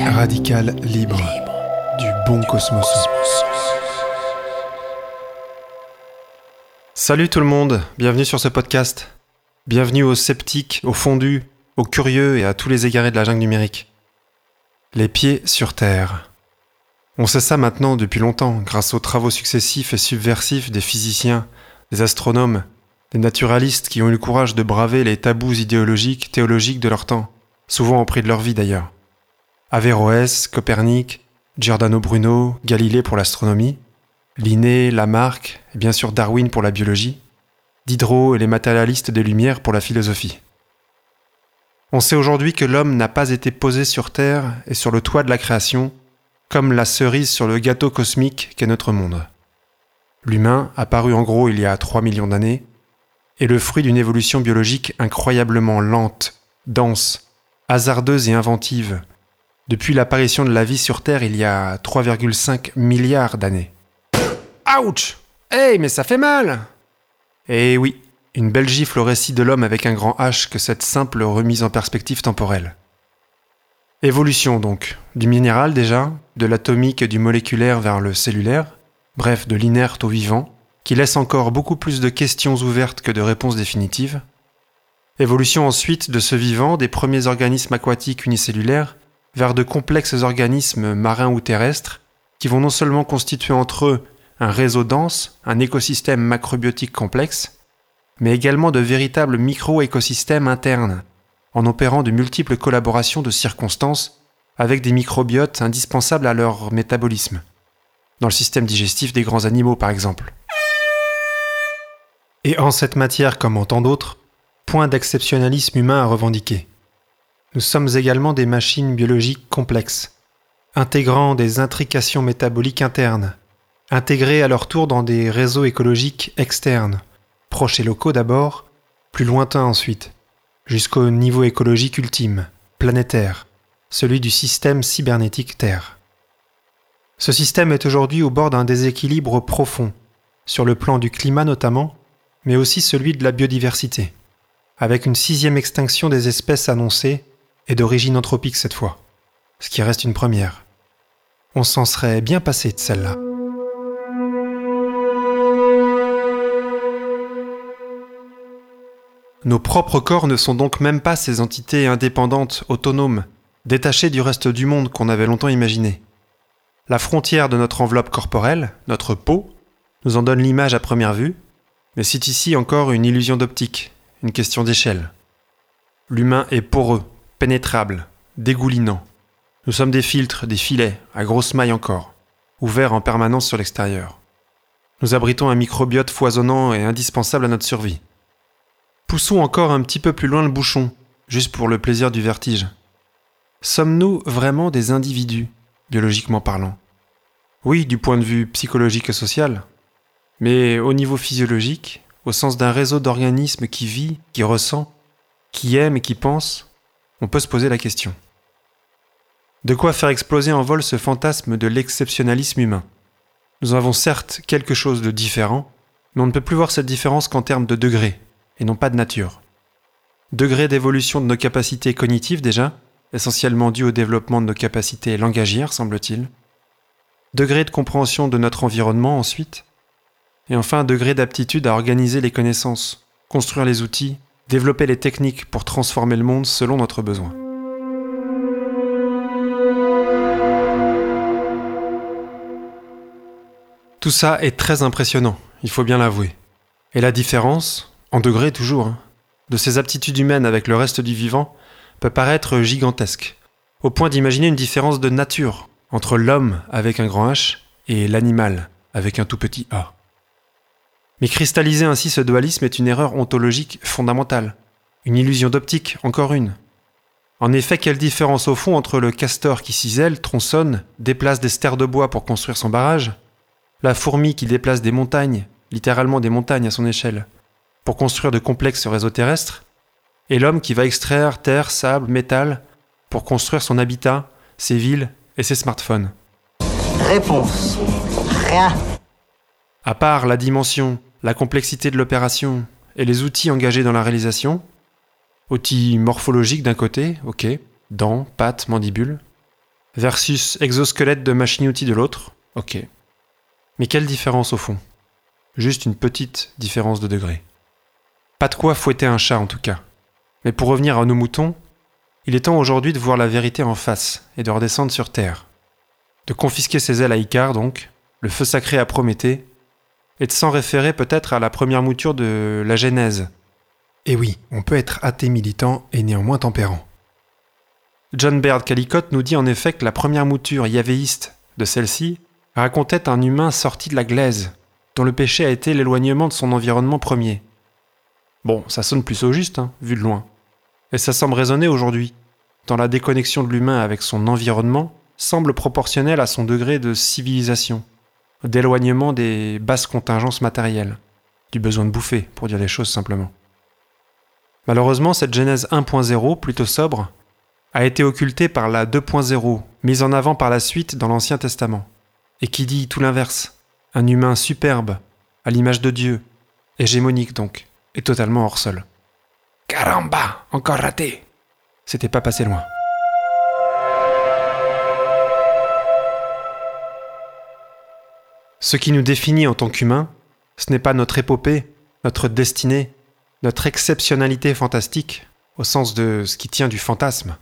Radical, libre, du bon cosmos. Salut tout le monde, bienvenue sur ce podcast. Bienvenue aux sceptiques, aux fondus, aux curieux et à tous les égarés de la jungle numérique. Les pieds sur Terre. On sait ça maintenant depuis longtemps, grâce aux travaux successifs et subversifs des physiciens, des astronomes, des naturalistes qui ont eu le courage de braver les tabous idéologiques, théologiques de leur temps, souvent au prix de leur vie d'ailleurs. Averroès, Copernic, Giordano Bruno, Galilée pour l'astronomie, Linné, Lamarck et bien sûr Darwin pour la biologie, Diderot et les matérialistes des Lumières pour la philosophie. On sait aujourd'hui que l'homme n'a pas été posé sur Terre et sur le toit de la création comme la cerise sur le gâteau cosmique qu'est notre monde. L'humain, apparu en gros il y a 3 millions d'années, est le fruit d'une évolution biologique incroyablement lente, dense, hasardeuse et inventive, depuis l'apparition de la vie sur Terre il y a 3,5 milliards d'années. Ouch Hey, mais ça fait mal Eh oui, une belle gifle au récit de l'homme avec un grand H que cette simple remise en perspective temporelle. Évolution donc, du minéral déjà, de l'atomique et du moléculaire vers le cellulaire, bref de l'inerte au vivant, qui laisse encore beaucoup plus de questions ouvertes que de réponses définitives. Évolution ensuite de ce vivant des premiers organismes aquatiques unicellulaires vers de complexes organismes marins ou terrestres qui vont non seulement constituer entre eux un réseau dense, un écosystème macrobiotique complexe, mais également de véritables micro-écosystèmes internes en opérant de multiples collaborations de circonstances avec des microbiotes indispensables à leur métabolisme, dans le système digestif des grands animaux par exemple. Et en cette matière comme en tant d'autres, point d'exceptionnalisme humain à revendiquer. Nous sommes également des machines biologiques complexes, intégrant des intrications métaboliques internes, intégrées à leur tour dans des réseaux écologiques externes, proches et locaux d'abord, plus lointains ensuite, jusqu'au niveau écologique ultime, planétaire, celui du système cybernétique Terre. Ce système est aujourd'hui au bord d'un déséquilibre profond, sur le plan du climat notamment, mais aussi celui de la biodiversité, avec une sixième extinction des espèces annoncée et d'origine anthropique cette fois, ce qui reste une première. On s'en serait bien passé de celle-là. Nos propres corps ne sont donc même pas ces entités indépendantes, autonomes, détachées du reste du monde qu'on avait longtemps imaginé. La frontière de notre enveloppe corporelle, notre peau, nous en donne l'image à première vue, mais c'est ici encore une illusion d'optique, une question d'échelle. L'humain est poreux, pénétrable, dégoulinant. Nous sommes des filtres, des filets, à grosses mailles encore, ouverts en permanence sur l'extérieur. Nous abritons un microbiote foisonnant et indispensable à notre survie. Poussons encore un petit peu plus loin le bouchon, juste pour le plaisir du vertige. Sommes-nous vraiment des individus, biologiquement parlant? Oui, du point de vue psychologique et social. Mais au niveau physiologique, au sens d'un réseau d'organismes qui vit, qui ressent, qui aime et qui pense, on peut se poser la question. De quoi faire exploser en vol ce fantasme de l'exceptionnalisme humain? Nous avons certes quelque chose de différent, mais on ne peut plus voir cette différence qu'en termes de degrés, et non pas de nature. Degré d'évolution de nos capacités cognitives déjà, essentiellement dû au développement de nos capacités langagières, semble-t-il. Degré de compréhension de notre environnement ensuite. Et enfin, degré d'aptitude à organiser les connaissances, construire les outils, développer les techniques pour transformer le monde selon notre besoin. Tout ça est très impressionnant, il faut bien l'avouer. Et la différence, en degré toujours, hein, de ces aptitudes humaines avec le reste du vivant peut paraître gigantesque, au point d'imaginer une différence de nature entre l'homme avec un grand H et l'animal avec un tout petit A. Mais cristalliser ainsi ce dualisme est une erreur ontologique fondamentale, une illusion d'optique, encore une. En effet, quelle différence au fond entre le castor qui cisèle, tronçonne, déplace des stères de bois pour construire son barrage, la fourmi qui déplace des montagnes, littéralement des montagnes à son échelle, pour construire de complexes réseaux terrestres, et l'homme qui va extraire terre, sable, métal pour construire son habitat, ses villes et ses smartphones Réponse. Rien. À part la dimension, la complexité de l'opération et les outils engagés dans la réalisation. Outils morphologiques d'un côté, ok, dents, pattes, mandibules, versus exosquelette de machine-outil de l'autre, ok. Mais quelle différence au fond? Juste une petite différence de degré. Pas de quoi fouetter un chat en tout cas. Mais pour revenir à nos moutons, il est temps aujourd'hui de voir la vérité en face et de redescendre sur Terre. De confisquer ses ailes à Icare donc, le feu sacré à Prométhée, et de s'en référer peut-être à la première mouture de la Genèse. Et oui, on peut être athée militant et néanmoins tempérant. John Baird Callicott nous dit en effet que la première mouture yavéiste de celle-ci racontait un humain sorti de la glaise, dont le péché a été l'éloignement de son environnement premier. Bon, ça sonne plus au juste, hein, vu de loin. Et ça semble résonner aujourd'hui, tant la déconnexion de l'humain avec son environnement semble proportionnelle à son degré de civilisation, d'éloignement des basses contingences matérielles, du besoin de bouffer, pour dire les choses simplement. Malheureusement, cette Genèse 1.0, plutôt sobre, a été occultée par la 2.0, mise en avant par la suite dans l'Ancien Testament, et qui dit tout l'inverse, un humain superbe, à l'image de Dieu, hégémonique donc, et totalement hors sol. Caramba, encore raté C'était pas passé loin. Ce qui nous définit en tant qu'humains, ce n'est pas notre épopée, notre destinée, notre exceptionnalité fantastique, au sens de ce qui tient du fantasme.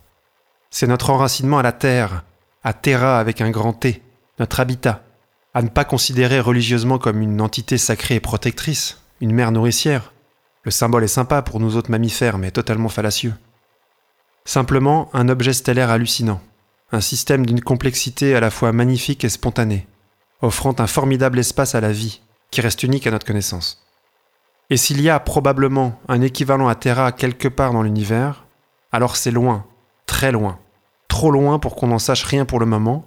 C'est notre enracinement à la terre, à Terra avec un grand T, notre habitat, à ne pas considérer religieusement comme une entité sacrée et protectrice, une mère nourricière. Le symbole est sympa pour nous autres mammifères, mais totalement fallacieux. Simplement un objet stellaire hallucinant, un système d'une complexité à la fois magnifique et spontanée, offrant un formidable espace à la vie, qui reste unique à notre connaissance. Et s'il y a probablement un équivalent à Terra quelque part dans l'univers, alors c'est loin, très loin, trop loin pour qu'on n'en sache rien pour le moment,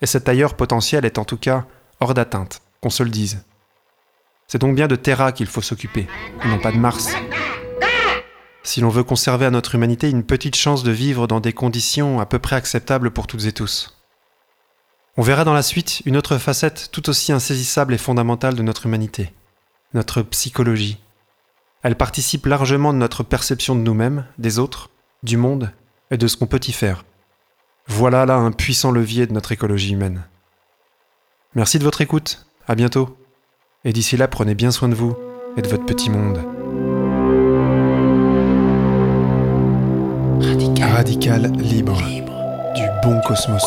et cet ailleurs potentiel est en tout cas hors d'atteinte, qu'on se le dise. C'est donc bien de Terra qu'il faut s'occuper, non pas de Mars. Si l'on veut conserver à notre humanité une petite chance de vivre dans des conditions à peu près acceptables pour toutes et tous. On verra dans la suite une autre facette tout aussi insaisissable et fondamentale de notre humanité, notre psychologie. Elle participe largement de notre perception de nous-mêmes, des autres, du monde et de ce qu'on peut y faire. Voilà là un puissant levier de notre écologie humaine. Merci de votre écoute, à bientôt. Et d'ici là, prenez bien soin de vous et de votre petit monde. Radical, Radical libre, du bon cosmos.